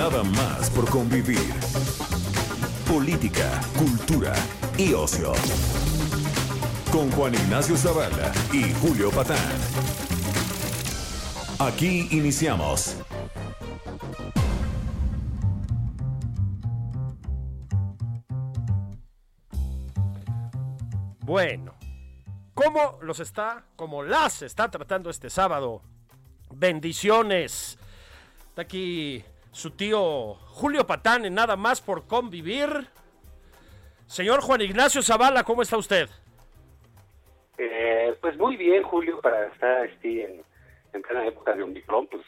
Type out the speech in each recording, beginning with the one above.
Nada más por convivir. Política, cultura y ocio. Con Juan Ignacio Zavala y Julio Patán. Aquí iniciamos. Bueno, ¿cómo los está, como las está tratando este sábado? Bendiciones. Está aquí su tío Julio Patán en Nada más por convivir. Señor Juan Ignacio Zavala, ¿cómo está usted? Eh, pues muy bien, Julio, para estar este, en, en plena época de Omicron, pues,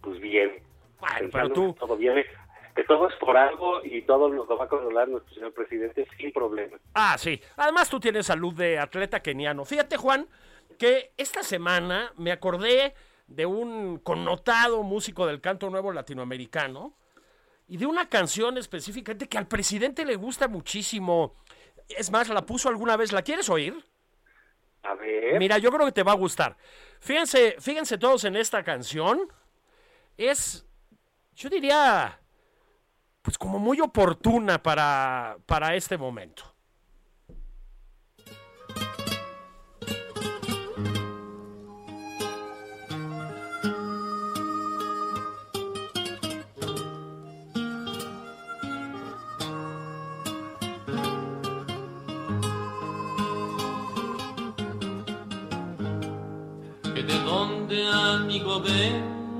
pues bien. Bueno, pero tú, que Todo bien, que todo es por algo y todo lo va a controlar nuestro señor presidente sin problema. Ah, sí. Además tú tienes salud de atleta keniano. Fíjate, Juan, que esta semana me acordé de un connotado músico del canto nuevo latinoamericano y de una canción específicamente que al presidente le gusta muchísimo. Es más, la puso alguna vez. ¿La quieres oír? A ver, Mira, yo creo que te va a gustar. Fíjense, fíjense todos en esta canción. Es, yo diría, pues como muy oportuna para, para este momento. Vengo,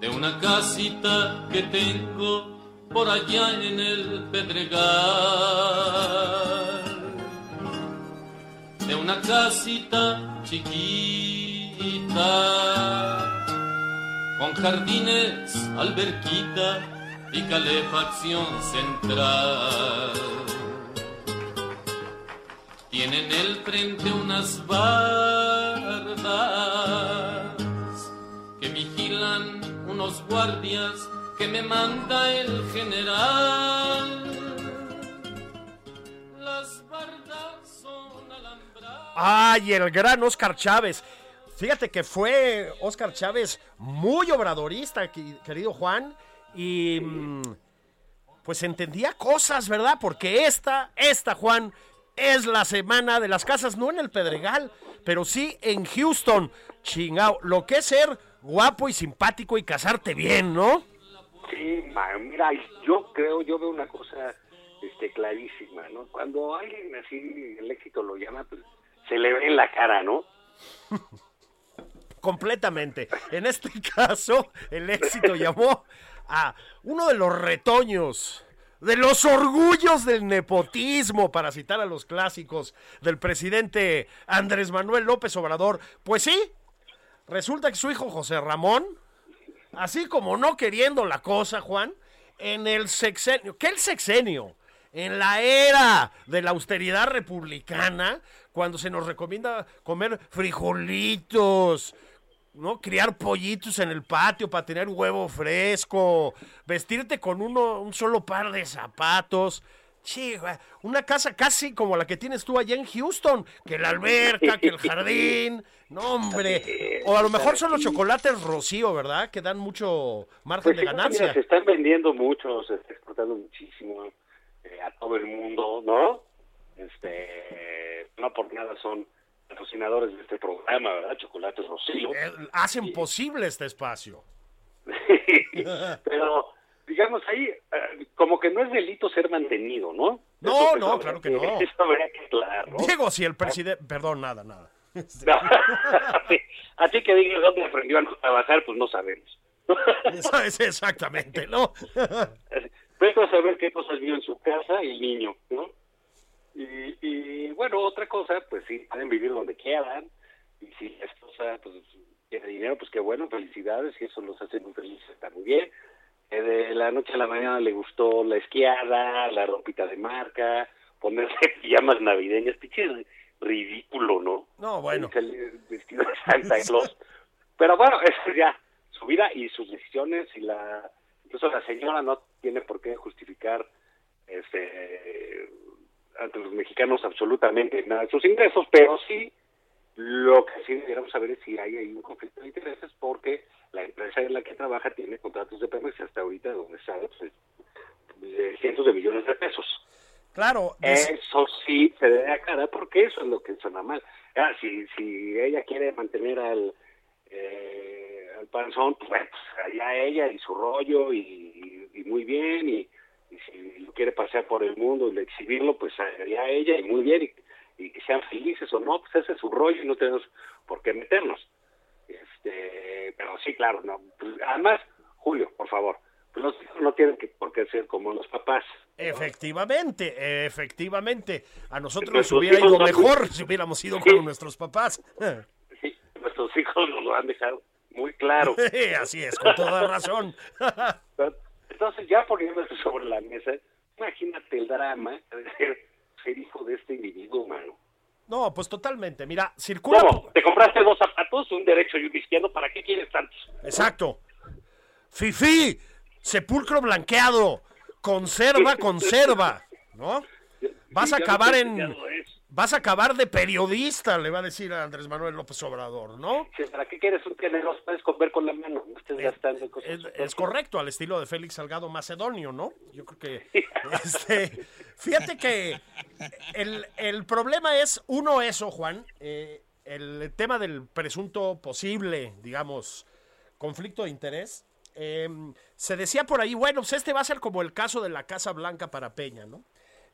de una casita que tengo por allá en el Pedregal, de una casita chiquita, con jardines, alberquita y calefacción central. Tienen el frente unas que vigilan unos guardias que me manda el general. Las bardas son alambradas. ¡Ay, el gran Oscar Chávez! Fíjate que fue Oscar Chávez muy obradorista, querido Juan, y mm, pues entendía cosas, ¿verdad? Porque esta, esta, Juan, es la semana de las casas, no en el Pedregal, pero sí en Houston. Chingao, lo que es ser guapo y simpático y casarte bien, ¿no? sí, ma- mira, yo creo, yo veo una cosa este, clarísima, ¿no? Cuando alguien así el éxito lo llama, pues se le ve en la cara, ¿no? completamente. En este caso, el éxito llamó a uno de los retoños, de los orgullos del nepotismo, para citar a los clásicos del presidente Andrés Manuel López Obrador. Pues sí, resulta que su hijo José Ramón, así como no queriendo la cosa, Juan, en el sexenio, ¿qué el sexenio? En la era de la austeridad republicana, cuando se nos recomienda comer frijolitos, ¿no? Criar pollitos en el patio para tener huevo fresco, vestirte con uno, un solo par de zapatos. Sí, una casa casi como la que tienes tú allá en Houston, que la alberca, que el jardín, no hombre, o a lo mejor son los chocolates Rocío, ¿verdad? Que dan mucho margen Pues de sí, mira, ganancia. se están vendiendo mucho, se está exportando muchísimo eh, a todo el mundo, ¿no? Este, no por nada son patrocinadores de este programa, ¿verdad? Chocolates Rocío. Eh, Hacen posible este espacio. Pero, digamos, ahí eh, como que no es delito ser mantenido, ¿no? No, Eso, no, eso claro que no. Eso habría que aclarar, ¿no? Diego, si el presidente... Perdón, nada, nada. No. Así que diga dónde aprendió a trabajar, pues no sabemos. Eso es exactamente, ¿no? A saber qué cosas vio en su casa el niño, ¿no? Y, y bueno, otra cosa, pues sí, pueden vivir donde quieran. Y si la esposa pues, tiene dinero, pues qué bueno, felicidades. Y eso los hace muy felices, está muy bien. Eh, de la noche a la mañana le gustó la esquiada, la ropita de marca, ponerse pijamas navideñas, pinche ridículo, ¿no? No, bueno. Salir vestido de Santa Claus. Pero bueno, eso es ya su vida y sus decisiones y la incluso la señora no tiene por qué justificar este ante los mexicanos absolutamente nada de sus ingresos, pero sí lo que sí deberíamos saber es si hay ahí un conflicto de intereses porque la empresa en la que trabaja tiene contratos de Pemex hasta ahorita donde sabe pues, de cientos de millones de pesos. Claro, Eso sí se debe aclarar porque eso es lo que suena mal. Ah, si, si ella quiere mantener al, eh, al panzón, pues, pues, allá ella y su rollo y, y- y muy bien. Y, y si lo quiere pasear por el mundo y exhibirlo, pues allá ella y muy bien. Y, y que sean felices o no, pues ese es su rollo y no tenemos por qué meternos. Este, pero sí, claro, no. Pues, además, Julio, por favor, pues los hijos no tienen que, por qué ser como los papás. efectivamente, efectivamente. A nosotros nos hubiera ido muy- mejor si hubiéramos ido como nuestros papás. Sí, nuestros hijos nos lo han dejado muy claro. Así es, con toda razón. Entonces, ya poniéndose sobre la mesa, imagínate el drama de ser, ser hijo de este individuo humano. No, pues totalmente. Mira, circula. ¿Cómo? ¿Te compraste dos zapatos, un derecho y un izquierdo? ¿Para qué quieres tantos? Exacto. Fifi, sepulcro blanqueado. Conserva, conserva. ¿No? Vas a acabar en. Vas a acabar de periodista, le va a decir a Andrés Manuel López Obrador, ¿no? Dice, ¿Para qué quieres un tenedor? Puedes comer con la mano, no estés gastando cosas. Es, es correcto, al estilo de Félix Salgado Macedonio, ¿no? Yo creo que. este, fíjate que el, el problema es, uno, eso, Juan, eh, el tema del presunto posible, digamos, conflicto de interés. eh, se decía por ahí, bueno, pues este va a ser como el caso de la Casa Blanca para Peña, ¿no?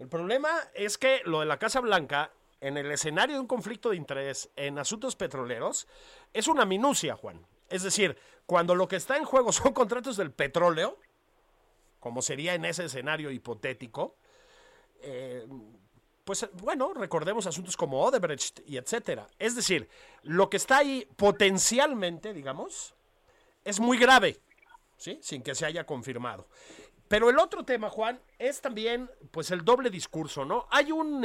El problema es que lo de la Casa Blanca, en el escenario de un conflicto de interés en asuntos petroleros, es una minucia, Juan. Es decir, cuando lo que está en juego son contratos del petróleo, como sería en ese escenario hipotético, eh, pues bueno, recordemos asuntos como Odebrecht y etcétera. Es decir, lo que está ahí potencialmente, digamos, es muy grave, ¿sí? Sin que se haya confirmado. Pero el otro tema, Juan, es también, pues, el doble discurso, ¿no? Hay un...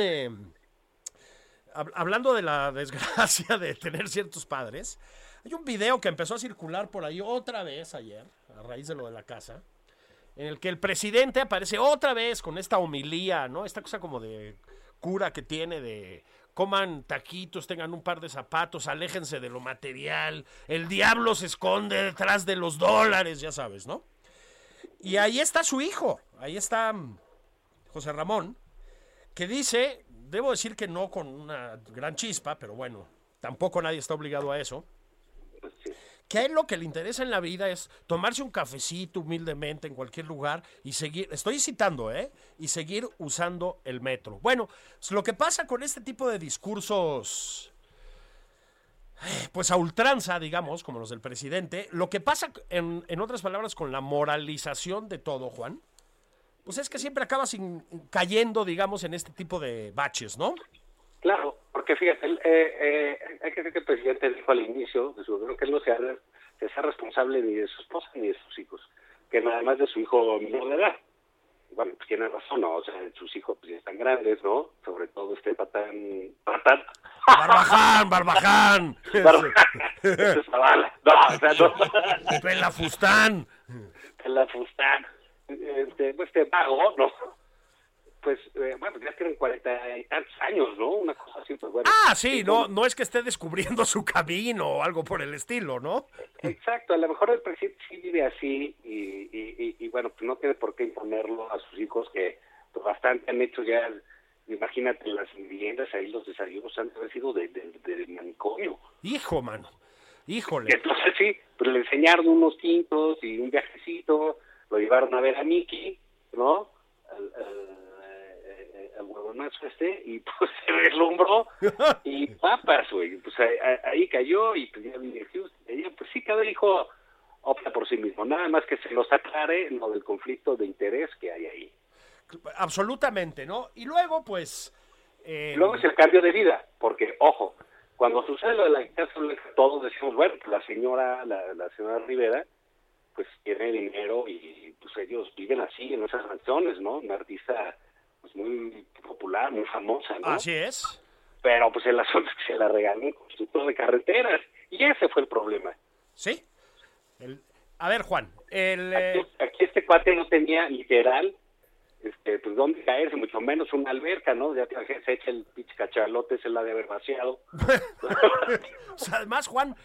hab- hablando de la desgracia de tener ciertos padres, hay un video que empezó a circular por ahí otra vez ayer, a raíz de lo de la casa, en el que el presidente aparece otra vez con esta homilía, ¿no? Esta cosa como de cura que tiene de coman taquitos, tengan un par de zapatos, aléjense de lo material, el diablo se esconde detrás de los dólares, ya sabes, ¿no? Y ahí está su hijo, ahí está mm, José Ramón, que dice, debo decir que no con una gran chispa, pero bueno, tampoco nadie está obligado a eso, que a él lo que le interesa en la vida es tomarse un cafecito humildemente en cualquier lugar y seguir, estoy citando, ¿eh? Y seguir usando el metro. Bueno, pues lo que pasa con este tipo de discursos, pues a ultranza, digamos, como los del presidente, lo que pasa, en, en otras palabras, con la moralización de todo, Juan, pues es que siempre acaba sin, cayendo, digamos, en este tipo de baches, ¿no? Claro, porque fíjate, él, eh, eh, hay que ver que el presidente dijo al inicio de su gobierno que él no sea responsable ni de su esposa ni de sus hijos, que nada más de su hijo menor de edad. Bueno, pues tiene razón, ¿no? O sea, sus hijos pues ya están grandes, ¿no? Sobre todo este patán... patán. Barbaján, Barbaján, es Zavala. No, o sea, no. Pela Fustán. la Fustán. Este, pues este vago, ¿no? Pues, eh, bueno, ya tienen cuarenta y tantos años, ¿no? Una cosa así, pues bueno. Ah, sí, no, no es que esté descubriendo su camino o algo por el estilo, ¿no? Exacto, a lo mejor el presidente sí vive así y, y, y, y, bueno, pues no tiene por qué imponerlo a sus hijos que pues, bastante han hecho ya, imagínate las viviendas, ahí los desayunos han sido de, de, de manicomio. Hijo, mano, Y híjole. entonces sí, pues le enseñaron unos tintos y un viajecito, lo llevaron a ver a Mickey, ¿no? Al, al, al huevonazo este, y pues se deslumbró, y papas, güey, pues ahí, ahí cayó, y pues ya vive Houston, pues sí, cada hijo opta por sí mismo, nada más que se los aclare lo del conflicto de interés que hay ahí. Absolutamente, ¿no? Y luego, pues, Eh, Luego es el cambio de vida, porque, ojo, cuando sucede lo de la casa blanca, todos decimos, bueno, pues la señora, la, la señora Rivera, pues tiene dinero y pues ellos viven así, en esas mansiones, ¿no? Una artista pues muy popular, muy famosa, ¿no? Así es. Pero pues el asunto es que se la regaló un constructor de carreteras, y ese fue el problema. Sí. El- a ver, Juan, el, Aquí, eh, aquí este cuate no tenía literal, este, pues dónde caerse, mucho menos una alberca, ¿no? Ya te se echa el pinche cachalote, se la de haber vaciado. o sea, además, Juan,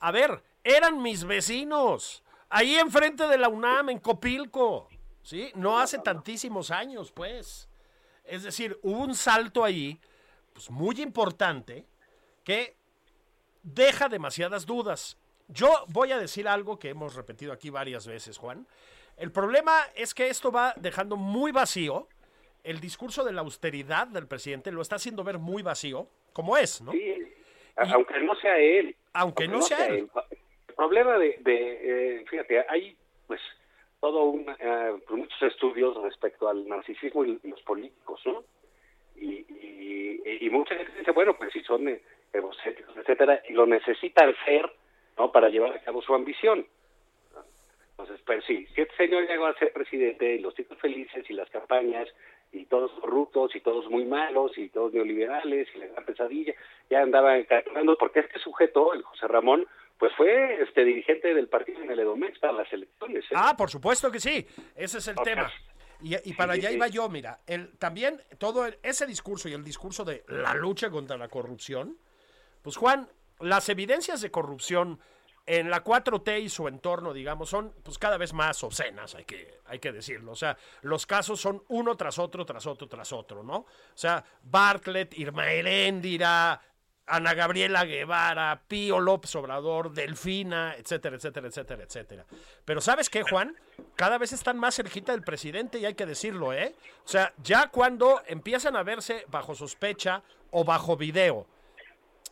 a ver, eran mis vecinos. Ahí enfrente de la UNAM, en Copilco. ¿Sí? No hace tantísimos años, pues. Es decir, hubo un salto ahí, pues muy importante, que deja demasiadas dudas. Yo voy a decir algo que hemos repetido aquí varias veces, Juan. El problema es que esto va dejando muy vacío. El discurso de la austeridad del presidente lo está haciendo ver muy vacío, como es, ¿no? Sí, aunque no sea él. Aunque no sea él. El problema de, de, eh, fíjate, hay pues todo un, eh, pues, muchos estudios respecto al narcisismo y los políticos, ¿no? Y, y, mucha gente dice, bueno, pues si son egocéntricos, etcétera, y lo necesitan ser, ¿no? Para llevar a cabo su ambición. Entonces, pues sí, si este señor llegó a ser presidente y los chicos felices y las campañas y todos corruptos y todos muy malos y todos neoliberales y la gran pesadilla, ya andaba encargando, porque este sujeto, el José Ramón, pues fue este dirigente del partido en el Edomex para las elecciones. ¿eh? Ah, por supuesto que sí. Ese es el tema. Y, y para Sí, allá sí. iba yo, mira, el, también todo el- ese discurso y el discurso de la lucha contra la corrupción, pues Juan, las evidencias de corrupción en la 4T y su entorno, digamos, son pues cada vez más obscenas, hay que, hay que decirlo. O sea, los casos son uno tras otro, tras otro, tras otro, ¿no? O sea, Bartlett, Irma Heréndira, Ana Gabriela Guevara, Pío López Obrador, Delfina, etcétera, etcétera, etcétera, etcétera. Pero ¿sabes qué, Juan? Cada vez están más cerquita del presidente y hay que decirlo, ¿eh? O sea, ya cuando empiezan a verse bajo sospecha o bajo video,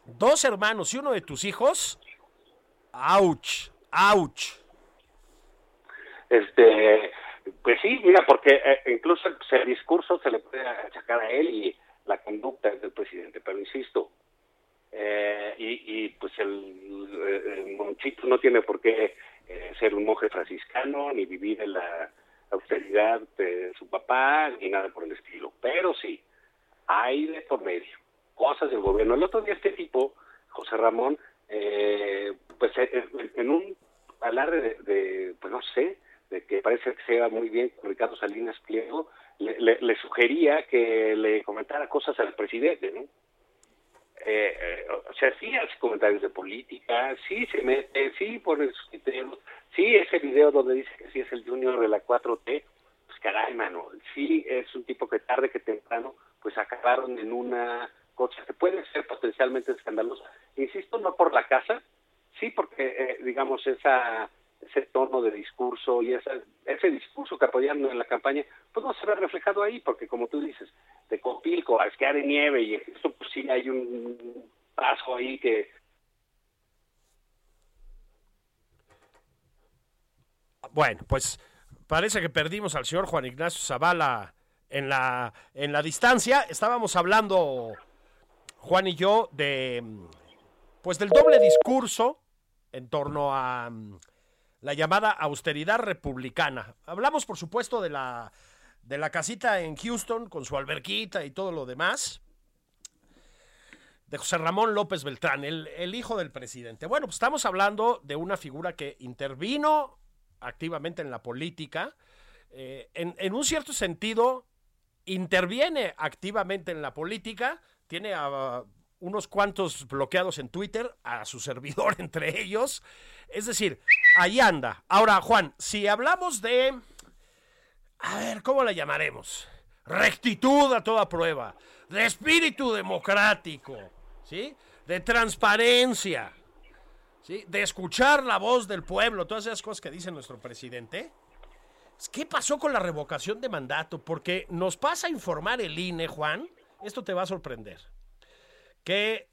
dos hermanos y uno de tus hijos, ¡auch! ¡auch! Este, pues sí, mira, porque eh, incluso el discurso se le puede achacar a él y la conducta del presidente, pero insisto, eh, y, y, pues el, monchito no tiene por qué eh, ser un monje franciscano ni vivir en la austeridad de su papá ni nada por el estilo, pero sí, hay de por medio cosas del gobierno. El otro día este tipo, José Ramón, eh, pues eh, en un alarde de, de, pues no sé, de que parece que se va muy bien con Ricardo Salinas Pliego, le, le, le, sugería que le comentara cosas al presidente, ¿no? Eh, eh, o sea, sí hace comentarios de política, sí se mete, sí pone sus criterios, sí ese video donde dice que sí es el junior de la 4T, pues caray, mano, sí es un tipo que tarde que temprano, pues acabaron en una cosa que puede ser potencialmente escandalosa. Insisto, no por la casa, sí porque, eh, digamos, esa ese tono de discurso y esa, ese discurso que apoyaron en la campaña, pues no se ve reflejado ahí, porque como tú dices, de Copilco a esquiar en nieve y esto pues sí hay un paso ahí que... Bueno, pues parece que perdimos al señor Juan Ignacio Zavala en la, en la distancia. Estábamos hablando, Juan y yo, de pues del doble discurso en torno a la llamada austeridad republicana. Hablamos, por supuesto, de la, de la casita en Houston con su alberquita y todo lo demás. De José Ramón López Beltrán, el, el hijo del presidente. Bueno, pues estamos hablando de una figura que intervino activamente en la política. Eh, en, en, un cierto sentido, interviene activamente en la política. Tiene a, unos cuantos bloqueados en Twitter, a su servidor entre ellos. Es decir, ahí anda. Ahora, Juan, si hablamos de... A ver, ¿cómo la llamaremos? Rectitud a toda prueba, de espíritu democrático, ¿sí? De transparencia, ¿sí? De escuchar la voz del pueblo, todas esas cosas que dice nuestro presidente. ¿Qué pasó con la revocación de mandato? Porque nos pasa a informar el INE, Juan. Esto te va a sorprender que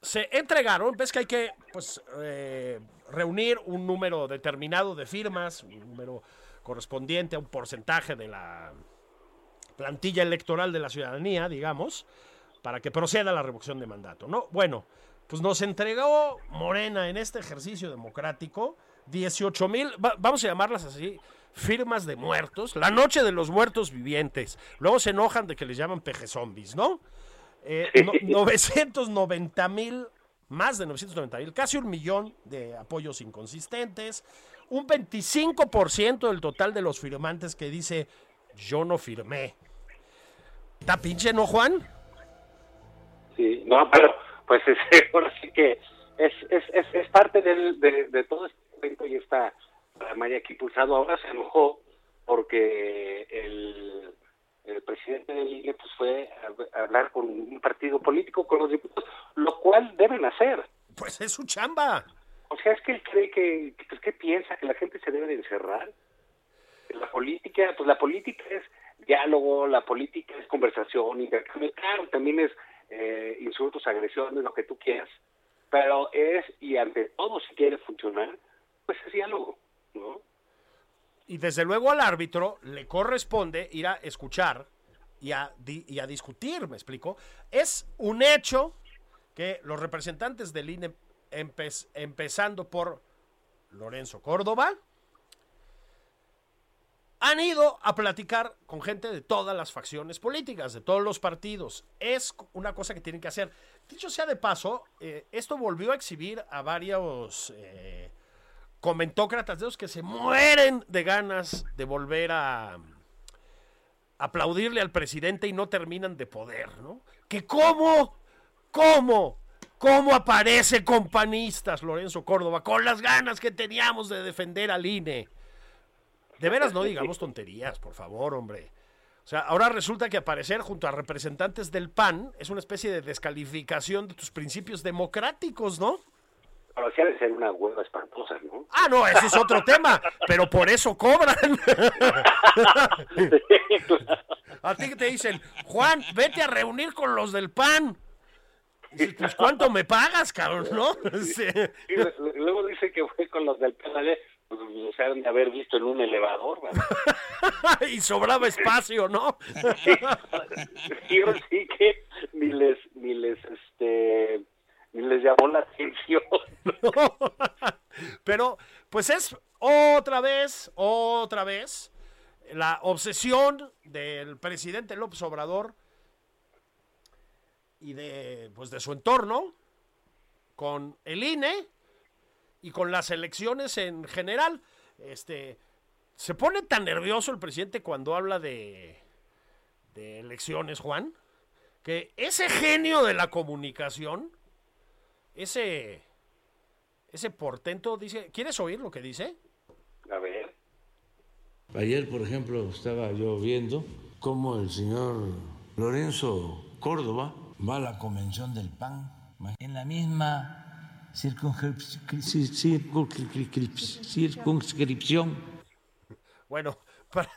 se entregaron, ves que hay que pues, eh, reunir un número determinado de firmas, un número correspondiente a un porcentaje de la plantilla electoral de la ciudadanía, digamos, para que proceda la revocación de mandato, ¿no? Bueno, pues nos entregó Morena en este ejercicio democrático 18 mil, vamos a llamarlas así, firmas de muertos, la noche de los muertos vivientes. Luego se enojan de que les llaman peje zombies, ¿no? Eh, 990 mil, más de 990 mil, casi un millón de apoyos inconsistentes, un 25% del total de los firmantes que dice yo no firmé. ¿Está pinche, no, Juan? Sí, no, pero pues es, ahora sí que es, es, es, es parte del, de, de todo este evento y esta María aquí pulsado ahora se enojó porque el, el presidente del INE pues fue a, hablar con un partido político, con los diputados, lo cual deben hacer. Pues es su chamba. O sea, es que él cree que, pues, ¿qué piensa? ¿Que la gente se debe de encerrar? La política, pues la política es diálogo, la política es conversación, y claro, también es eh, insultos, agresiones, lo que tú quieras, pero es, y ante todo, si quiere funcionar, pues es diálogo, ¿no? Y desde luego al árbitro le corresponde ir a escuchar y a, y a discutir, me explico. Es un hecho que los representantes del INE, empezando por Lorenzo Córdoba, han ido a platicar con gente de todas las facciones políticas, de todos los partidos. Es una cosa que tienen que hacer. Dicho sea de paso, eh, esto volvió a exhibir a varios eh, comentócratas de esos que se mueren de ganas de volver a aplaudirle al presidente y no terminan de poder, ¿no? Que cómo, cómo, cómo aparece con panistas Lorenzo Córdoba, con las ganas que teníamos de defender al INE. De veras no digamos tonterías, por favor, hombre. O sea, ahora resulta que aparecer junto a representantes del PAN es una especie de descalificación de tus principios democráticos, ¿no? Pero sí ha de ser una hueva espantosa, ¿no? Ah, no, ese es otro tema, pero por eso cobran. A ti que te dicen, Juan, vete a reunir con los del PAN. pues ¿cuánto me pagas, cabrón, no? Sí. Y luego dice que fue con los del PAN, pues, se han de haber visto en un elevador. y sobraba espacio, ¿no? sí, sí que ni les, ni les, este y les llamó la atención. Pero, pues es otra vez, otra vez, la obsesión del presidente López Obrador y de, pues de su entorno con el INE y con las elecciones en general. Este, se pone tan nervioso el presidente cuando habla de, de elecciones, Juan, que ese genio de la comunicación ese, ese portento dice, ¿quieres oír lo que dice? A ver. Ayer, por ejemplo, estaba yo viendo cómo el señor Lorenzo Córdoba va a la convención del PAN en la misma circunscripción. Bueno, para,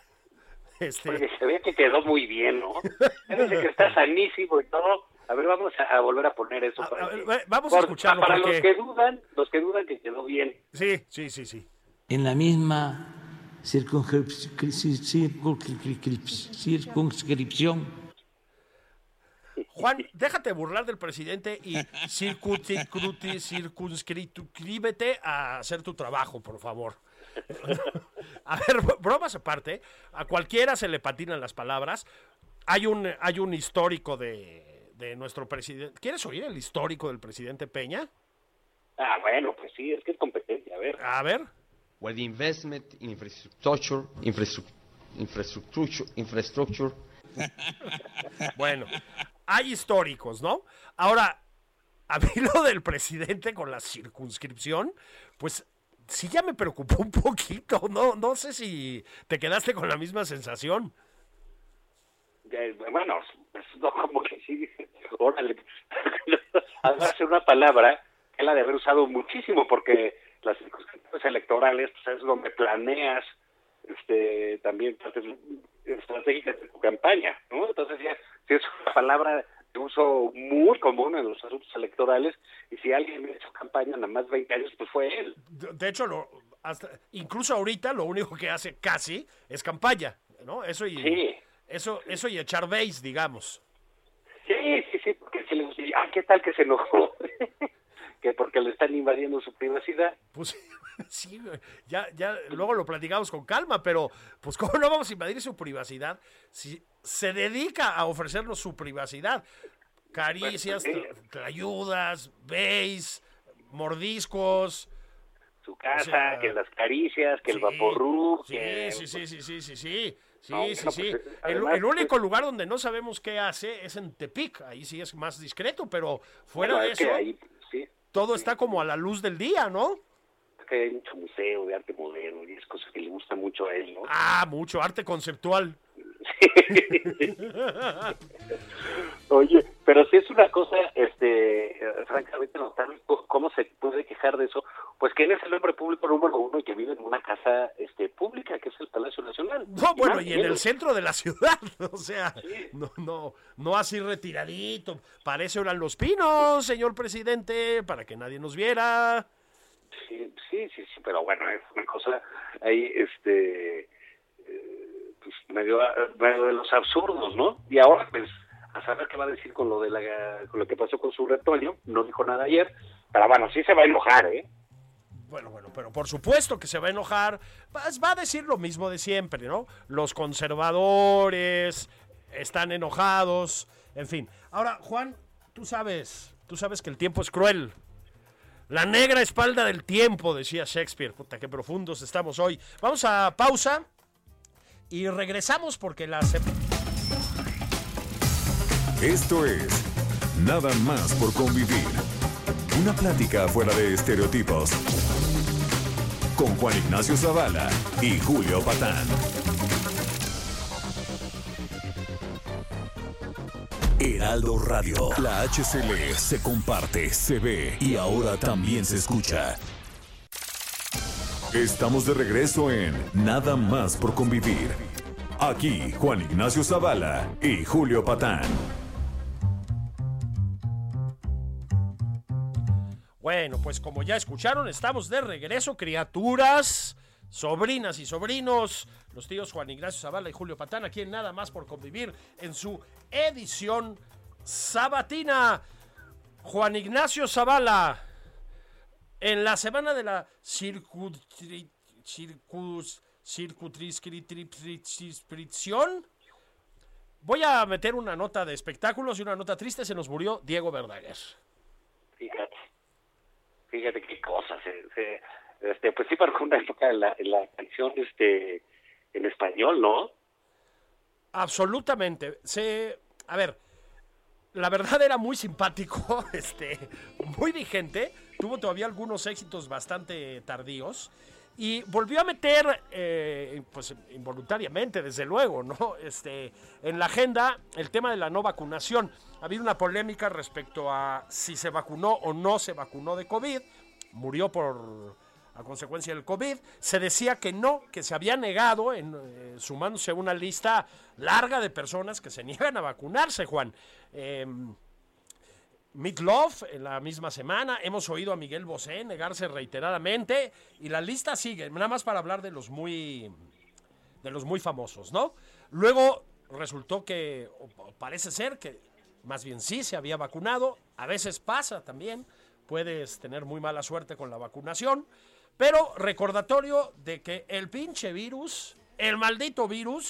este... se ve que quedó muy bien, ¿no? Parece que está sanísimo y todo, a ver, vamos a, volver a poner eso. Para vamos a escucharlo. Para los que dudan, los que dudan que quedó bien. Sí, sí, sí, sí. En la misma circunscripción. Juan, déjate burlar del presidente y circunscríbete a hacer tu trabajo, por favor. A ver, bromas aparte, a cualquiera se le patinan las palabras. Hay un, hay un histórico de, de nuestro presidente. ¿Quieres oír el histórico del presidente Peña? Ah, bueno, pues sí, es que es competencia. A ver. A ver. Where the investment in infrastructure, infrastructure, infrastructure. bueno, hay históricos, ¿no? Ahora, a mí lo del presidente con la circunscripción, pues sí ya me preocupó un poquito, ¿no? No sé si te quedaste con la misma sensación. Bueno, pues, no como que sí, órale, hace una palabra que la de haber usado muchísimo porque las circunstancias electorales pues es donde planeas este también partes estratégicas de tu campaña, ¿no? Entonces ya si es una palabra de uso muy común en los asuntos electorales y si alguien ha hecho campaña nada más 20 años pues fue él. De hecho lo hasta, incluso ahorita lo único que hace casi es campaña, ¿no? Eso y eso eso y echar base, digamos. Sí, sí, sí, porque si le gusta, ah, ¿qué tal que se enojó? que porque le están invadiendo su privacidad. Pues sí, ya, ya luego lo platicamos con calma, pero pues cómo no vamos a invadir su privacidad si se dedica a ofrecernos su privacidad. Caricias, sí. trayudas, beis, mordiscos. Su casa, que las caricias, que el Sí, vaporru, Sí, que... sí, sí, sí, sí, sí, sí. Sí, No, sí, pues, el, además, el único pues- lugar donde no sabemos qué hace es en Tepic. Ahí sí es más discreto, pero fuera Bueno, de es eso, ahí, sí, todo está como a la luz del día, ¿no? que hay mucho museo de arte moderno y es cosa que le gusta mucho a él, ¿no? Ah, mucho arte conceptual. Oye, pero si es una cosa, este, francamente notable, ¿cómo se puede quejar de eso? Pues que él es el hombre público número uno y que vive en una casa este, pública, que es el Palacio Nacional. No, bueno, y en el centro de la ciudad, o sea, no, no, no así retiradito. Parece eran los pinos, señor presidente, para que nadie nos viera. Sí, sí, sí, sí, pero bueno, es una cosa ahí, este, medio, medio de los absurdos, ¿no? Y ahora, pues, a saber qué va a decir con lo de la, con lo que pasó con su retoño, no dijo nada ayer, pero bueno, sí se va a enojar, ¿eh? Bueno, bueno, pero por supuesto que se va a enojar. Va a decir lo mismo de siempre, ¿no? Los conservadores están enojados, en fin. Ahora, Juan, tú sabes, tú sabes que el tiempo es cruel. La negra espalda del tiempo, decía Shakespeare. Puta, qué profundos estamos hoy. Vamos a pausa y regresamos porque la... Esto es Nada más por convivir. Una plática fuera de estereotipos. Con Juan Ignacio Zavala y Julio Patán. Heraldo Radio. La HCL se comparte, se ve y ahora también se escucha. Estamos de regreso en Nada más por convivir. Aquí Juan Ignacio Zavala y Julio Patán. Bueno, pues como ya escucharon, estamos de regreso, criaturas, sobrinas y sobrinos, los tíos Juan Ignacio Zavala y Julio Patán, aquí en Nada más por convivir en su edición sabatina. Juan Ignacio Zavala, en la semana de la circutriscripción, voy a meter una nota de espectáculos y una nota triste, se nos murió Diego Verdaguer. Fíjate, fíjate qué cosas. Se, se- este, pues sí marcó una época en la, en la canción este, en español, ¿no? Absolutamente. Se, a ver, la verdad era muy simpático, este, muy vigente. Tuvo todavía algunos éxitos bastante tardíos. Y volvió a meter, eh, pues involuntariamente, desde luego, ¿no? Este, en la agenda el tema de la no vacunación. Ha habido una polémica respecto a si se vacunó o no se vacunó de COVID. Murió por a consecuencia del COVID. Se decía que no, que se había negado, en, eh, sumándose a una lista larga de personas que se niegan a vacunarse, Juan. Eh, Love en la misma semana. Hemos oído a Miguel Bosé negarse reiteradamente. Y la lista sigue, nada más para hablar de los muy. de los muy famosos, ¿no? Luego resultó que. parece ser que más bien sí se había vacunado. A veces pasa también. Puedes tener muy mala suerte con la vacunación. Pero recordatorio de que el pinche virus, el maldito virus,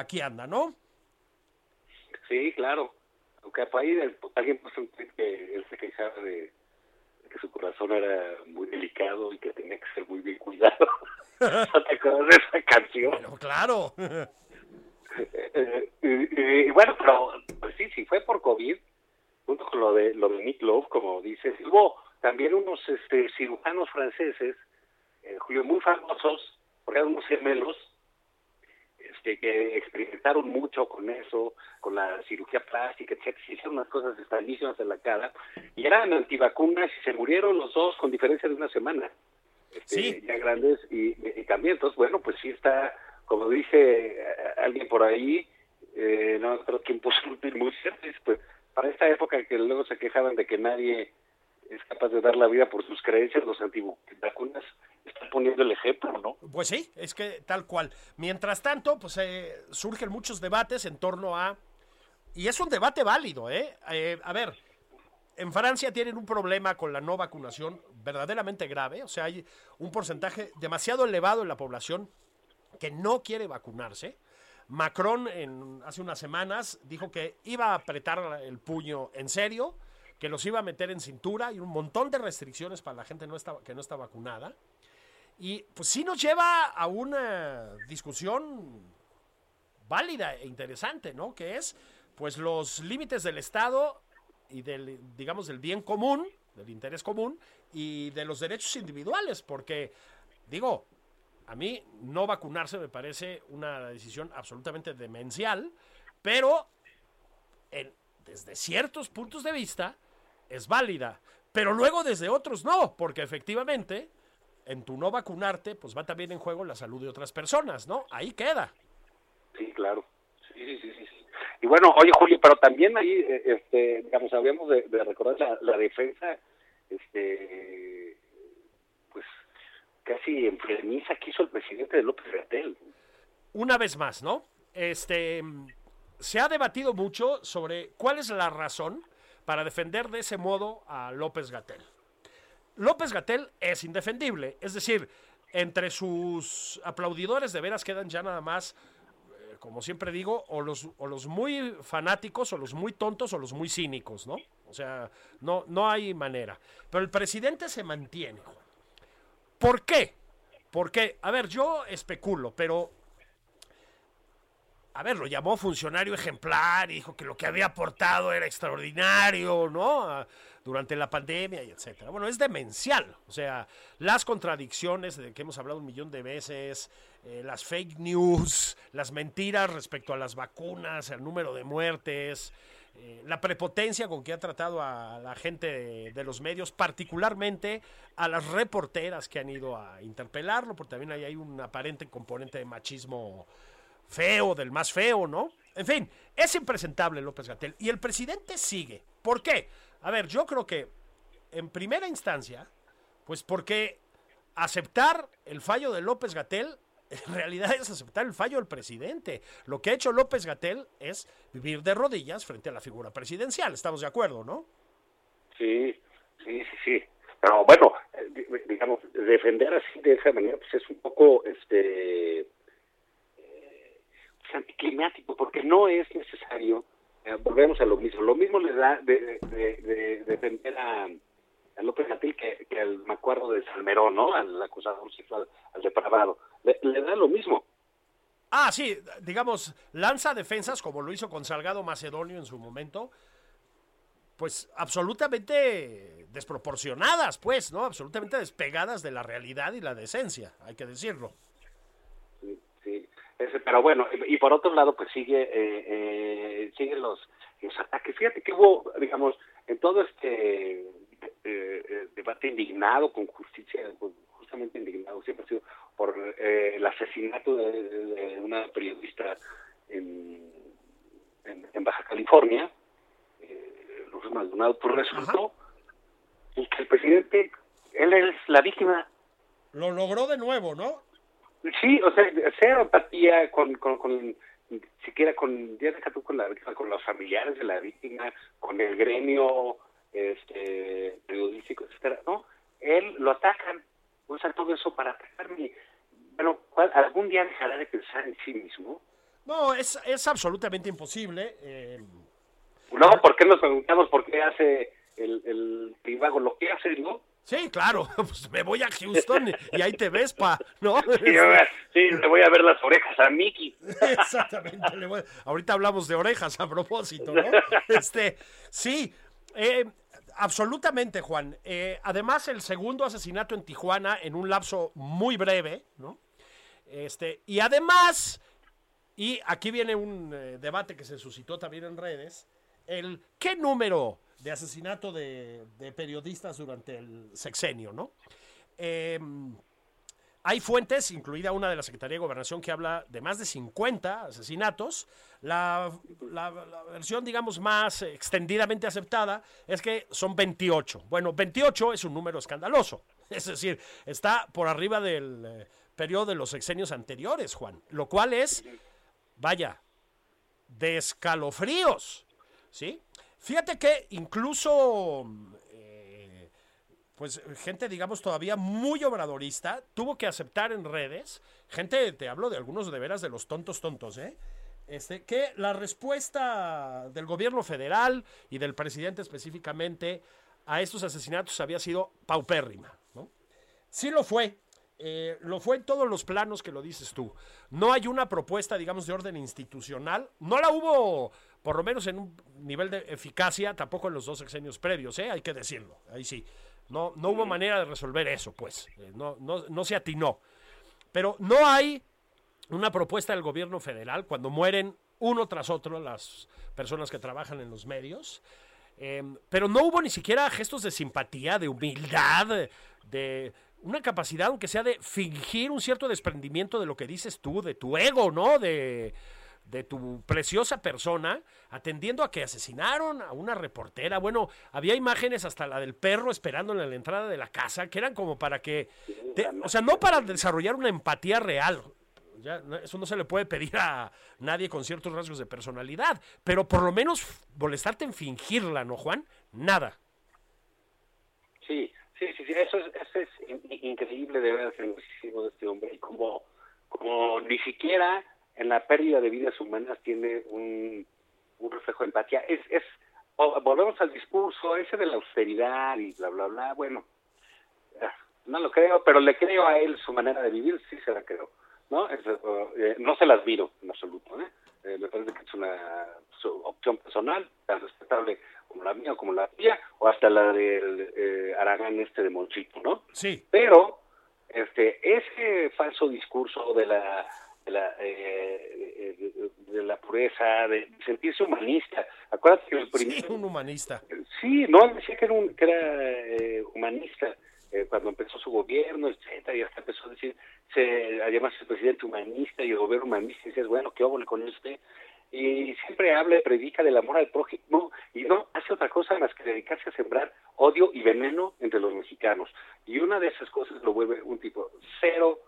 aquí anda, ¿no? Sí, claro. Aunque por ahí el- alguien puso un tweet que él se quejaba de, que su corazón era muy delicado y que tenía que ser muy bien cuidado. ¿No te acuerdas de esa canción? Pero claro. Eh, y, y bueno, pero pues sí, sí fue por COVID, junto con lo de lo de Nick Love, como dices, hubo también unos este, cirujanos franceses, eh, Julio, muy famosos, porque eran unos gemelos, este, que experimentaron mucho con eso, con la cirugía plástica, etcétera, se hicieron unas cosas extrañísimas en la cara, y eran antivacunas y se murieron los dos con diferencia de una semana. Este, Sí. Ya grandes, y, y también, entonces, bueno, pues sí está, como dice eh, alguien por ahí, eh, no creo que puso un pues para esta época que luego se quejaban de que nadie es capaz de dar la vida por sus creencias, los antivacunas están poniendo el ejemplo, ¿no? Pues sí, es que tal cual. Mientras tanto, pues eh, surgen muchos debates en torno a... Y es un debate válido, ¿eh? Eh, A ver, en Francia tienen un problema con la no vacunación verdaderamente grave. O sea, hay un porcentaje demasiado elevado en la población que no quiere vacunarse. Macron en, hace unas semanas dijo que iba a apretar el puño en serio, que los iba a meter en cintura y un montón de restricciones para la gente que no está vacunada. Y pues sí nos lleva a una discusión válida e interesante, ¿no? Que es pues los límites del Estado y del, digamos, del bien común, del interés común y de los derechos individuales, porque digo, a mí no vacunarse me parece una decisión absolutamente demencial, pero desde ciertos puntos de vista es válida, pero luego desde otros no, porque efectivamente en tu no vacunarte, pues va también en juego la salud de otras personas, ¿no? Ahí queda. Sí, claro. Sí, sí, sí. Y bueno, oye, Julio, pero también ahí, eh, este, digamos, habíamos de, de recordar la, la defensa, este, pues, casi enfermiza que hizo el presidente de López Gatel. Una vez más, ¿no? Este se ha debatido mucho sobre cuál es la razón para defender de ese modo a López Gatel. López Gatel es indefendible, es decir, entre sus aplaudidores de veras quedan ya nada más, eh, como siempre digo, o los, o los muy fanáticos, o los muy tontos, o los muy cínicos, ¿no? O sea, no, no hay manera. Pero el presidente se mantiene. ¿Por qué? Porque, a ver, yo especulo, pero a ver, lo llamó funcionario ejemplar y dijo que lo que había aportado era extraordinario, ¿no? A- Durante la pandemia y etcétera. Bueno, es demencial. O sea, las contradicciones de que hemos hablado un millón de veces, eh, las fake news, las mentiras respecto a las vacunas, el número de muertes, eh, la prepotencia con que ha tratado a la gente de, de los medios, particularmente a las reporteras que han ido a interpelarlo, porque también ahí hay un aparente componente de machismo feo, del más feo, ¿no? En fin, es impresentable López Gatel. Y el presidente sigue. ¿Por qué? A ver, yo creo que en primera instancia, pues porque aceptar el fallo de López Gatel en realidad es aceptar el fallo del presidente. Lo que ha hecho López Gatel es vivir de rodillas frente a la figura presidencial. Estamos de acuerdo, ¿no? Sí, sí, sí, sí. Pero bueno, eh, di- digamos, defender así de esa manera, pues es un poco, este, anticlimático, porque no es necesario, eh, volvemos a lo mismo, lo mismo le da de, de- de- defender a, López Gatil que, que al macuarro de Salmerón, ¿no? Al acusador sexual, al depravado. Le, le da lo mismo. Ah, sí, digamos, lanza defensas como lo hizo con Salgado Macedonio en su momento, pues absolutamente desproporcionadas, pues, ¿no? Absolutamente despegadas de la realidad y la decencia, hay que decirlo. Ese, pero bueno, y por otro lado, pues sigue, eh, eh, siguen los, los ataques. Fíjate que hubo, digamos, en todo este eh, eh, debate indignado, con justicia, justamente indignado, siempre ha sido por eh, el asesinato de, una periodista en, en, en Baja California, eh, Luz Maldonado, pues resultó que el presidente, él es la víctima Lo logró de nuevo, ¿no? Sí, o sea, cero empatía con, con, con siquiera con, ya deja tú con la víctima, con los familiares de la víctima, con el gremio este, periodístico, etcétera, ¿no? Él lo atacan, usa todo eso para atacarme. Bueno, ¿cuál- ¿algún día dejará de pensar en sí mismo? No, es, es absolutamente imposible. eh, No, ¿por qué nos preguntamos por qué hace el, el lo que hace, no? Sí, claro, pues me voy a Houston y ahí te ves, pa, ¿no? Sí, sí, le voy a ver las orejas a Mickey. Exactamente. le voy- Ahorita hablamos de orejas a propósito, ¿no? Este, sí, eh, absolutamente, Juan. Eh, además, el segundo asesinato en Tijuana en un lapso muy breve, ¿no? Este, y además, Y aquí viene un eh, debate que se suscitó también en redes. El qué número de asesinato de, periodistas durante el sexenio, ¿no? Em, hay fuentes, incluida una de la Secretaría de Gobernación, que habla de más de 50 asesinatos. La versión, digamos, más extendidamente aceptada es que son 28. Bueno, 28 es un número escandaloso. Es decir, está por arriba del eh, periodo de los sexenios anteriores, Juan. Lo cual es, vaya, de escalofríos. ¿Sí? Fíjate que incluso eh, pues gente, digamos, todavía muy obradorista, tuvo que aceptar en redes, gente, te hablo de algunos de veras de los tontos tontos, ¿eh? Este, que la respuesta del gobierno federal y del presidente específicamente a estos asesinatos había sido paupérrima, ¿no? Sí lo fue. eh, lo fue en todos los planos que lo dices tú. No hay una propuesta, digamos, de orden institucional. No la hubo, por lo menos en un nivel de eficacia, tampoco en los dos sexenios previos, ¿eh? hay que decirlo. Ahí sí. No, no hubo manera de resolver eso, pues. Eh, no, no, no se atinó. Pero no hay una propuesta del gobierno federal cuando mueren uno tras otro las personas que trabajan en los medios. Eh, pero no hubo ni siquiera gestos de simpatía, de humildad, de una capacidad, aunque sea de fingir un cierto desprendimiento de lo que dices tú, de tu ego, ¿no? De, de tu preciosa persona, atendiendo a que asesinaron a una reportera. Bueno, había imágenes hasta la del perro esperándola en la entrada de la casa, que eran como para que, te- o sea, no para desarrollar una empatía real. Ya, eso no se le puede pedir a nadie con ciertos rasgos de personalidad, pero por lo menos molestarte en fingirla, ¿no, Juan? Nada. Sí, sí, sí, sí, eso es, eso es in- increíble de ver el de este hombre y como, como ni siquiera en la pérdida de vidas humanas tiene un, un reflejo de empatía. Es, es, volvemos al discurso ese de la austeridad y bla, bla, bla, bueno, ah, no lo creo, pero le creo a él su manera de vivir, sí se la creo, ¿no? Es, eh, no se las miro en absoluto, ¿eh? Eh, me parece que es una su opción personal, tan respetable como la mía o como la tuya, o hasta la del eh, Aragán este de Monchito, ¿no? Sí. Pero este ese falso discurso de la de la, eh, eh, de, de la pureza, de sentirse humanista. Acuérdate que el primer... Sí, un humanista. Sí, no, él decía que era, un- que era eh, humanista eh, cuando empezó su gobierno, etcétera, y hasta empezó a decir, se, además el presidente humanista y el gobierno humanista, y dices, bueno, qué óvole con usted. Y siempre habla y predica del amor al prójimo y no hace otra cosa más que dedicarse a sembrar odio y veneno entre los mexicanos. Y una de esas cosas lo vuelve un tipo cero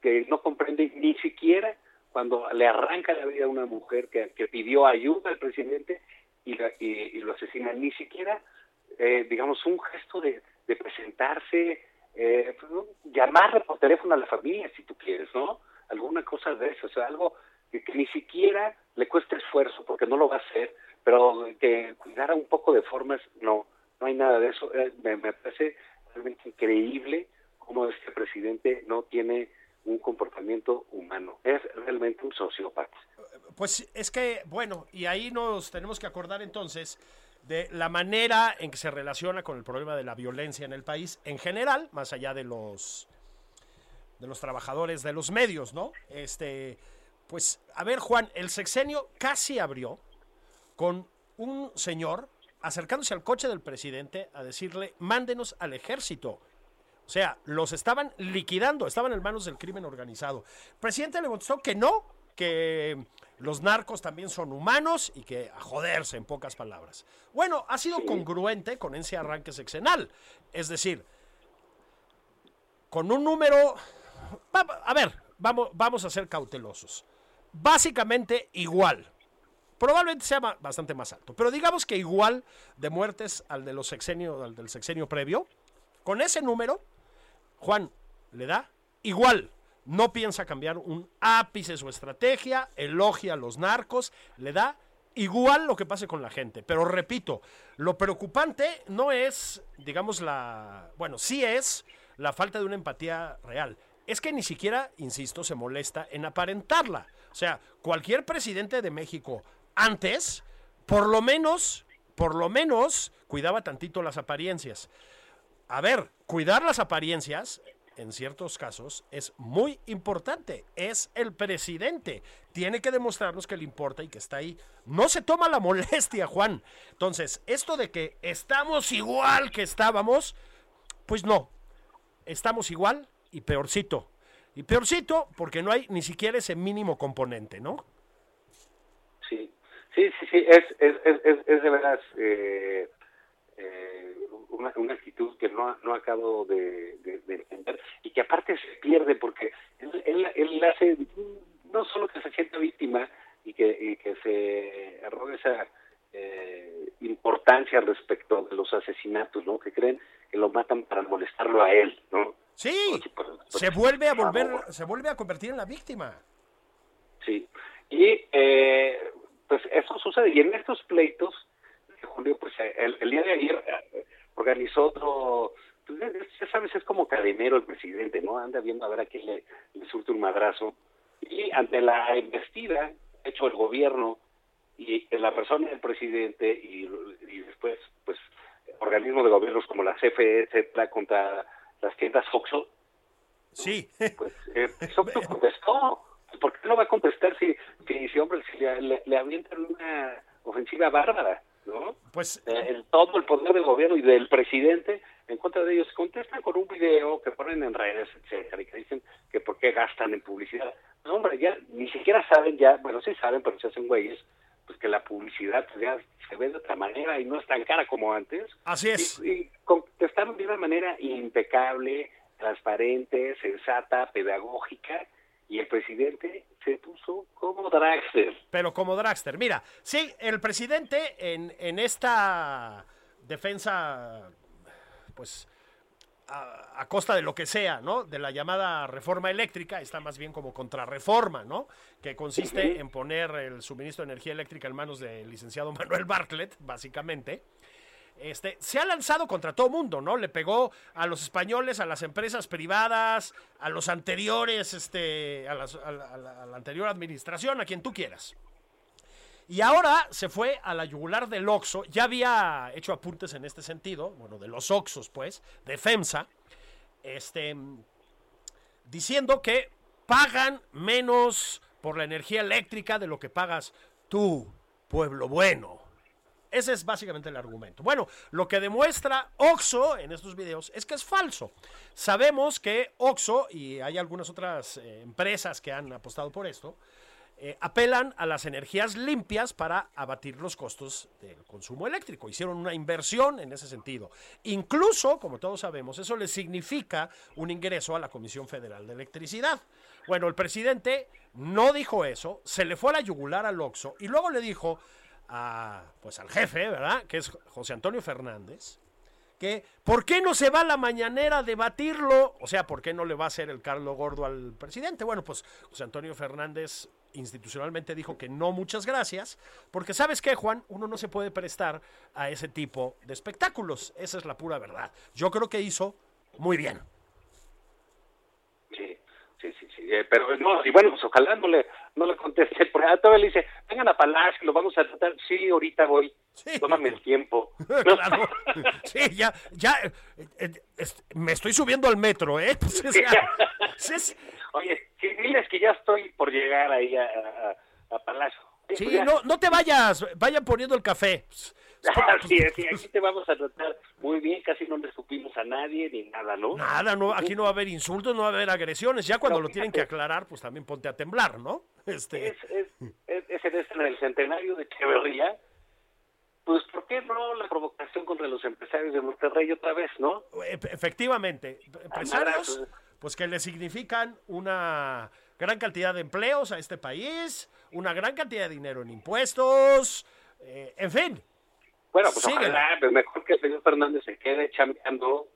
que no comprende ni siquiera cuando le arranca la vida a una mujer que, que pidió ayuda al presidente y, la- y- lo asesina, ni siquiera, eh, digamos, un gesto de, presentarse, eh, pues, llamarle por teléfono a la familia si tú quieres, ¿no? Alguna cosa de eso, o sea, algo que, que ni siquiera le cuesta esfuerzo porque no lo va a hacer, pero que cuidara un poco de formas, no, no hay nada de eso. Eh, me, me parece realmente increíble cómo este presidente no tiene un comportamiento humano. Es realmente un sociópata. Pues es que, bueno, y ahí nos tenemos que acordar entonces de la manera en que se relaciona con el problema de la violencia en el país en general, más allá de los de los trabajadores de los medios, ¿no? Este, pues, a ver, Juan, el sexenio casi abrió con un señor acercándose al coche del presidente a decirle, mándenos al ejército. O sea, los estaban liquidando, estaban en manos del crimen organizado. El presidente le contestó que no, que los narcos también son humanos y que a joderse, en pocas palabras. Bueno, ha sido congruente con ese arranque sexenal. Es decir, con un número... A ver, vamos, vamos a ser cautelosos. Básicamente igual. Probablemente sea bastante más alto, pero digamos que igual de muertes al de los sexenio, al del sexenio previo. Con ese número, Juan le da igual. No piensa cambiar un ápice su estrategia, elogia a los narcos, le da igual lo que pase con la gente. Pero repito, lo preocupante no es, digamos, la. Bueno, sí es la falta de una empatía real. Es que ni siquiera, insisto, se molesta en aparentarla. O sea, cualquier presidente de México antes, por lo menos, por lo menos, cuidaba tantito las apariencias. A ver, cuidar las apariencias en ciertos casos, es muy importante. Es el presidente. Tiene que demostrarnos que le importa y que está ahí. No se toma la molestia, Juan. Entonces, esto de que estamos igual que estábamos, pues no. Estamos igual y peorcito. Y peorcito porque no hay ni siquiera ese mínimo componente, ¿no? Sí, sí, sí, sí. Es, es, es, es de veras eh, eh, una, una, actitud que no, no acabo de, de, de, entender y que aparte se pierde porque él, él, él, hace no solo que se sienta víctima y que, y que se arrogue esa eh, importancia respecto de los asesinatos, ¿no? Que creen que lo matan para molestarlo a él, ¿no? Sí, pues, pues, se vuelve a volver, se vuelve a convertir en la víctima. Sí, y eh, pues eso sucede y en estos pleitos Julio, pues el, el día de ayer organizó otro, pues, ya sabes, es como cadenero el presidente, ¿no? Anda viendo a ver a quién le, le surte un madrazo. Y ante la investida hecho el gobierno y la persona del presidente y, y después, pues, organismos de gobiernos como la CFE, etcétera, contra las tiendas Foxo. Sí. Pues eh, Foxo contestó. ¿Por qué no va a contestar si, si, si hombre, si le, le, le avientan una ofensiva bárbara? ¿No? Pues eh, el, todo el poder del gobierno y del presidente en contra de ellos contestan con un video que ponen en redes, etcétera, y que dicen que por qué gastan en publicidad. Pues hombre, ya ni siquiera saben ya, bueno, sí saben, pero se hacen güeyes, pues que la publicidad ya se ve de otra manera y no es tan cara como antes. Así es. Y, y contestaron de una manera impecable, transparente, sensata, pedagógica, y el presidente se puso como dragster. Pero como dragster. Mira, sí, el presidente en, en esta defensa, pues, a, a, costa de lo que sea, ¿no? De la llamada reforma eléctrica, está más bien como contrarreforma, ¿no? Que consiste en poner el suministro de energía eléctrica en manos del licenciado Manuel Bartlett, básicamente. Este, se ha lanzado contra todo mundo, ¿no? Le pegó a los españoles, a las empresas privadas, a los anteriores, este, a, la, anterior administración, a quien tú quieras. Y ahora se fue a la yugular del Oxo, ya había hecho apuntes en este sentido, bueno, de los Oxos, pues, de FEMSA, este, diciendo que pagan menos por la energía eléctrica de lo que pagas tú, pueblo bueno. Ese es básicamente el argumento. Bueno, lo que demuestra Oxo en estos videos es que es falso. Sabemos que Oxo, y hay algunas otras eh, empresas que han apostado por esto, eh, apelan a las energías limpias para abatir los costos del consumo eléctrico. Hicieron una inversión en ese sentido. Incluso, como todos sabemos, eso le significa un ingreso a la Comisión Federal de Electricidad. Bueno, el presidente no dijo eso, se le fue a la yugular al Oxo y luego le dijo a, pues al jefe, ¿verdad? Que es José Antonio Fernández, que ¿por qué no se va a la mañanera a debatirlo? O sea, ¿por qué no le va a hacer el Carlo Gordo al presidente? Bueno, pues José Antonio Fernández institucionalmente dijo que no, muchas gracias, porque sabes qué, Juan, uno no se puede prestar a ese tipo de espectáculos, esa es la pura verdad. Yo creo que hizo muy bien. Sí, sí, sí, sí. Eh, pero no, y bueno, pues ojalá no le, no le conteste, porque a todavía le dice, vengan a Palacio, lo vamos a tratar, sí, ahorita voy, sí. tómame el tiempo. claro, sí, ya, ya, eh, eh, me estoy subiendo al metro, ¿eh? Pues, o sea, es... Oye, sí, diles que ya estoy por llegar ahí a, a, a Palacio. Sí, pues no, no te vayas, vayan poniendo el café. Así es, sí, aquí te vamos a tratar muy bien, casi no le supimos a nadie ni nada, ¿no? Nada, no, aquí no va a haber insultos, no va a haber agresiones. Ya cuando no, lo tienen que aclarar, pues también ponte a temblar, ¿no? Este... Es, es, es, es, en el centenario de Echeverría. Pues, ¿por qué no la provocación contra los empresarios de Monterrey otra vez, no? Efectivamente, empresarios, pues que le significan una gran cantidad de empleos a este país, una gran cantidad de dinero en impuestos, eh, en fin, bueno, pues sí, ojalá, pues mejor que el señor Fernández se quede chambeando,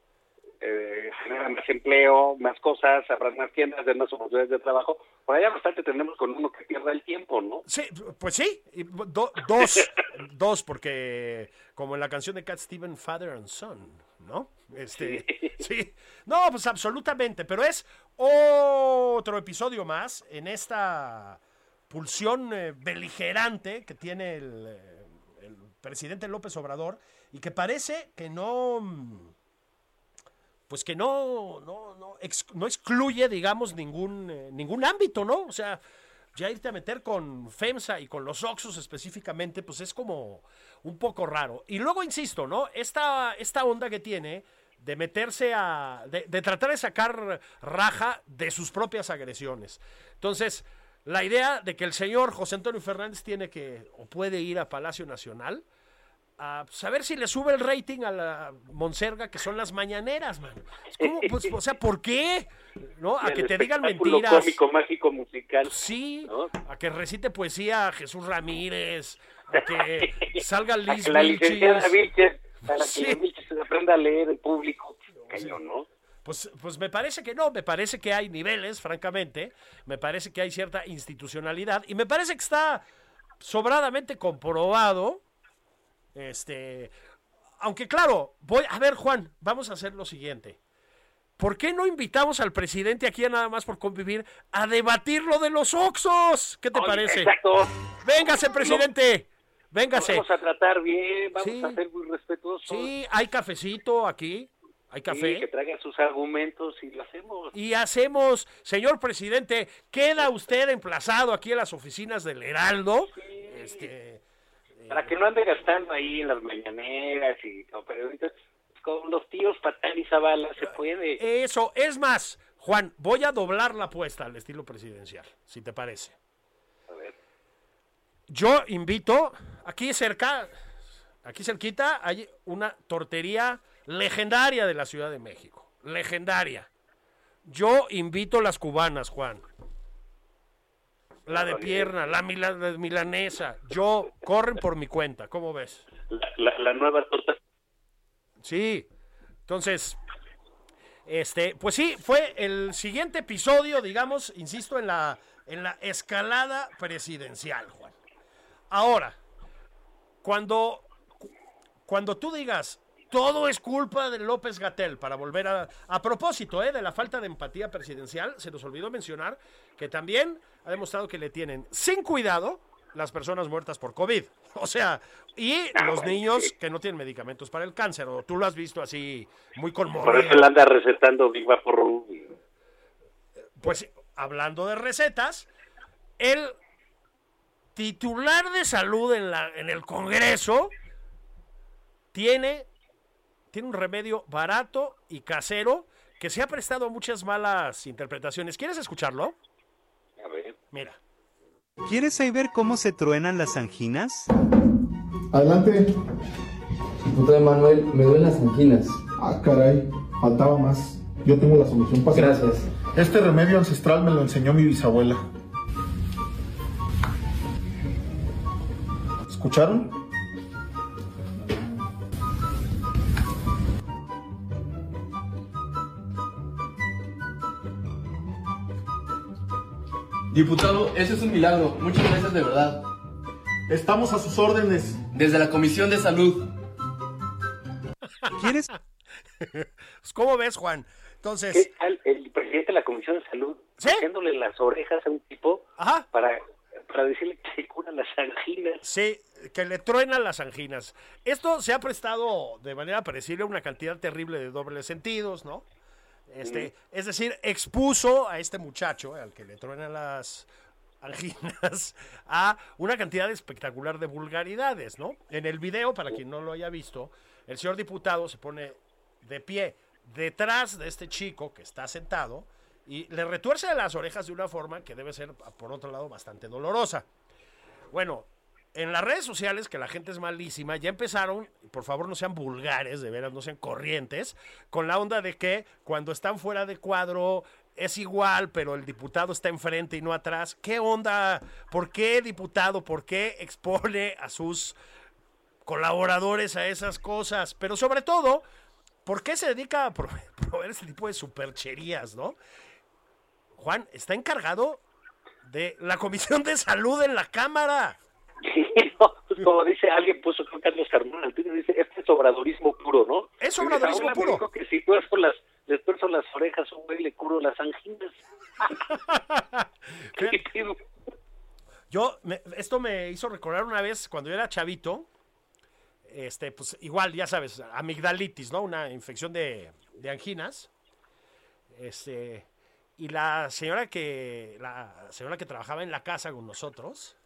eh, genera más empleo, más cosas, habrá más tiendas, de más oportunidades de trabajo. Por allá bastante tenemos con uno que pierda el tiempo, ¿no? Sí, pues sí, Do, dos, dos, porque como en la canción de Cat Steven, Father and Son, ¿no? Este, sí. sí. No, pues absolutamente, pero es otro episodio más en esta pulsión eh, beligerante que tiene el eh, presidente López Obrador y que parece que no pues que no, no, no, no excluye, digamos, ningún, eh, ningún ámbito, ¿no? O sea, ya irte a meter con FEMSA y con los Oxos específicamente, pues es como un poco raro. Y luego, insisto, ¿no? Esta, esta onda que tiene de meterse a, de, de tratar de sacar raja de sus propias agresiones. Entonces, la idea de que el señor José Antonio Fernández tiene que, o puede ir a Palacio Nacional, a saber si le sube el rating a la Monserga, que son las mañaneras, man. Es como, pues, o sea, ¿por qué? ¿No? A que te digan mentiras. cómico, mágico, musical. Sí, ¿no? a que recite poesía a Jesús Ramírez, a que salga A Liz que la licenciada. Vilches, para Sí. que la Vilches se aprenda a leer el público. Cañón, ¿no? Pues, pues me parece que no, me parece que hay niveles, francamente, me parece que hay cierta institucionalidad y me parece que está sobradamente comprobado. Este, aunque claro, voy a ver Juan, vamos a hacer lo siguiente. ¿Por qué no invitamos al presidente aquí a nada más por convivir a debatir lo de los Oxos? ¿Qué te Oye, parece? Exacto. Véngase, presidente. Véngase. Vamos a tratar bien, vamos Sí. a ser muy respetuosos. Sí, hay cafecito aquí, hay Sí, café. que traigan sus argumentos y lo hacemos. Y hacemos, señor presidente, queda usted emplazado aquí en las oficinas del Heraldo. Este, Para que no ande gastando ahí en las mañaneras y con periodistas. Con los tíos Patán y Zavala se puede. eso, es más, Juan, voy a doblar la apuesta al estilo presidencial, si te parece. A ver. Yo invito, aquí cerca, aquí cerquita, hay una tortería legendaria de la Ciudad de México. Legendaria. Yo invito las cubanas, Juan. La de pierna, la, mila- la milanesa. Yo, corren por mi cuenta. ¿Cómo ves? La, la- la nueva torta. Sí. Entonces, este, pues sí, fue el siguiente episodio, digamos, insisto, en la, en la escalada presidencial, Juan. Ahora, cuando, cuando tú digas todo es culpa de López Gatel, para volver a. A propósito ¿eh? de la falta de empatía presidencial, se nos olvidó mencionar que también ha demostrado que le tienen sin cuidado las personas muertas por COVID. O sea, y los niños que no tienen medicamentos para el cáncer. O tú lo has visto así muy Por eso conmovido. él anda recetando Big Vaporru. y- Pues hablando de recetas, el titular de salud en, la, en el Congreso tiene, tiene un remedio barato y casero que se ha prestado a muchas malas interpretaciones. ¿Quieres escucharlo? A ver. Mira. ¿Quieres saber cómo se truenan las anginas? Adelante. Manuel, me duelen las anginas. Ah, caray, faltaba más. Yo tengo la solución para Gracias. Este remedio ancestral me lo enseñó mi bisabuela. ¿Escucharon? Diputado, eso es un milagro. Muchas gracias de verdad. Estamos a sus órdenes. Desde la Comisión de Salud. ¿Quieres? Pues, ¿Cómo ves, Juan? Entonces, ¿Qué tal el presidente de la Comisión de Salud haciéndole las orejas a un tipo para, para decirle que se curan las anginas? Sí, que le truenan las anginas. Esto se ha prestado de manera parecible a una cantidad terrible de dobles sentidos, ¿no? Este, Es decir, expuso a este muchacho, al que le truenan las anginas, a una cantidad espectacular de vulgaridades, ¿no? En el video, para quien no lo haya visto, el señor diputado se pone de pie detrás de este chico que está sentado y le retuerce las orejas de una forma que debe ser, por otro lado, bastante dolorosa. Bueno, en las redes sociales, que la gente es malísima, ya empezaron, por favor no sean vulgares, de veras, no sean corrientes, con la onda de que cuando están fuera de cuadro es igual, pero el diputado está enfrente y no atrás. ¿Qué onda? ¿Por qué diputado? ¿Por qué expone a sus colaboradores a esas cosas? Pero sobre todo, ¿por qué se dedica a pro- proveer ese tipo de supercherías, no? Juan, está encargado de la Comisión de Salud en la Cámara. Sí, no, pues como dice alguien, puso que Carlos Carmona dice, este es obradorismo puro, ¿no? Es dice, obradorismo "Ahora me puro". que si tuerzo las, les tuerzo las orejas un güey le curo las anginas. ¿Qué pedo? Yo, me- esto me hizo recordar una vez cuando yo era chavito, este, pues igual, ya sabes, amigdalitis, ¿no? Una infección de, de anginas. Este, y la señora que, la señora que trabajaba en la casa con nosotros,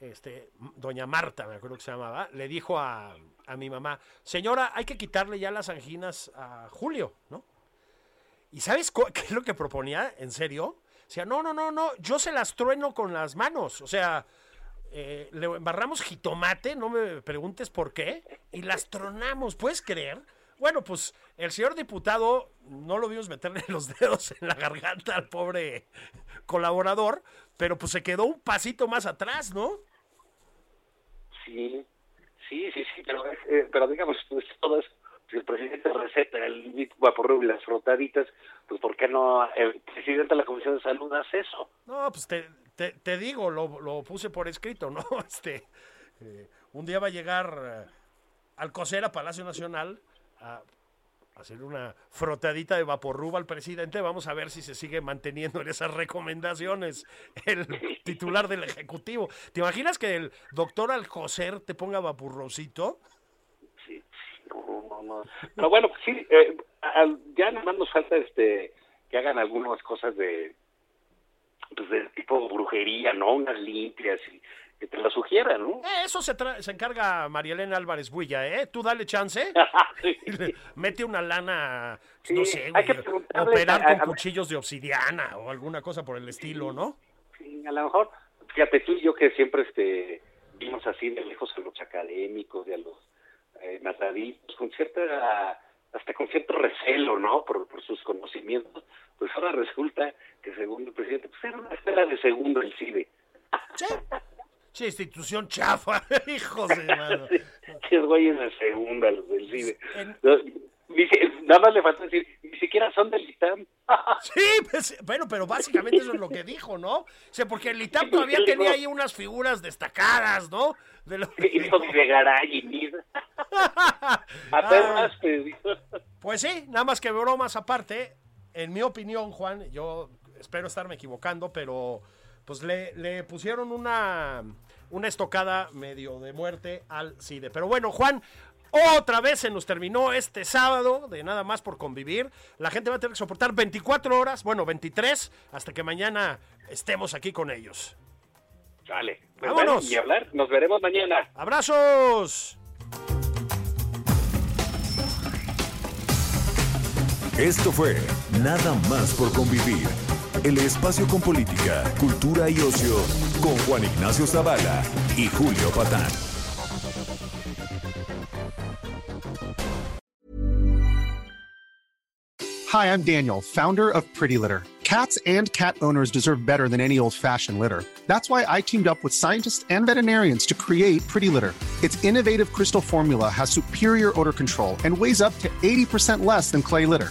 este, doña Marta, me acuerdo que se llamaba, le dijo a, a mi mamá, señora, hay que quitarle ya las anginas a Julio, ¿no? ¿Y sabes qué es lo que proponía? ¿En serio? O sea, no, no, no, no, yo se las trueno con las manos. O sea, eh, le embarramos jitomate, no me preguntes por qué, y las tronamos, ¿puedes creer? Bueno, pues el señor diputado no lo vimos meterle los dedos en la garganta al pobre colaborador, pero pues se quedó un pasito más atrás, ¿no? Sí, sí, sí, sí, pero, eh, pero digamos, pues todo eso, si el presidente receta el vaporru y las frotaditas, pues ¿por qué no el presidente de la Comisión de Salud hace eso? No, pues te, te, te digo, lo, lo puse por escrito, ¿no? Este, eh, un día va a llegar eh, Alcocer a Palacio Nacional a hacer una frotadita de vaporruba al presidente. Vamos a ver si se sigue manteniendo en esas recomendaciones el titular del Ejecutivo. ¿Te imaginas que el doctor Alcocer te ponga vapurrosito? Sí, sí, no, no, no. Pero bueno, sí, eh, ya nada más nos falta este que hagan algunas cosas de pues de tipo brujería, ¿no? Unas limpias y que te las sugieran, ¿no? Eh, eso se, tra- se encarga María Elena Álvarez Builla, ¿eh? Tú dale chance. Mete una lana, pues, no Sí, sé, güey, operar con a- cuchillos de obsidiana o alguna cosa por el estilo, ¿no? Sí, a lo mejor, fíjate tú y yo que siempre este vimos así de lejos a los académicos y a los eh, mataditos, con cierta, hasta con cierto recelo, ¿no? Por, por sus conocimientos, pues ahora resulta que según el presidente, pues era una escuela de segundo el CIDE. Sí. Institución chafa, hijos de mano. Que es güeyes de segunda los del CIDE. En- nada más le falta decir, ni siquiera son del ITAM. Sí, pues, bueno, pero básicamente eso es lo que dijo, ¿no? O sea, porque el ITAP todavía Sí, tenía ahí unas figuras destacadas, ¿no? De lo Hijos de Garay y Mida. Apenas digo. Pues sí, nada más que bromas aparte, en mi opinión, Juan, yo espero estarme equivocando, pero pues le, le pusieron una, una estocada medio de muerte al CIDE. Pero bueno, Juan, otra vez se nos terminó este sábado de nada más por convivir. La gente va a tener que soportar 24 horas, bueno, 23, hasta que mañana estemos aquí con ellos. Vale. Pues Vámonos. bueno, ni hablar. Nos veremos mañana. ¡Abrazos! Esto fue Nada más por convivir. El espacio con política, cultura y ocio con Juan Ignacio Zavala y Julio Patán. Hi, I'm Daniel, founder of Pretty Litter. Cats and cat owners deserve better than any old fashioned litter. That's why I teamed up with scientists and veterinarians to create Pretty Litter. Its innovative crystal formula has superior odor control and weighs up to 80% less than clay litter.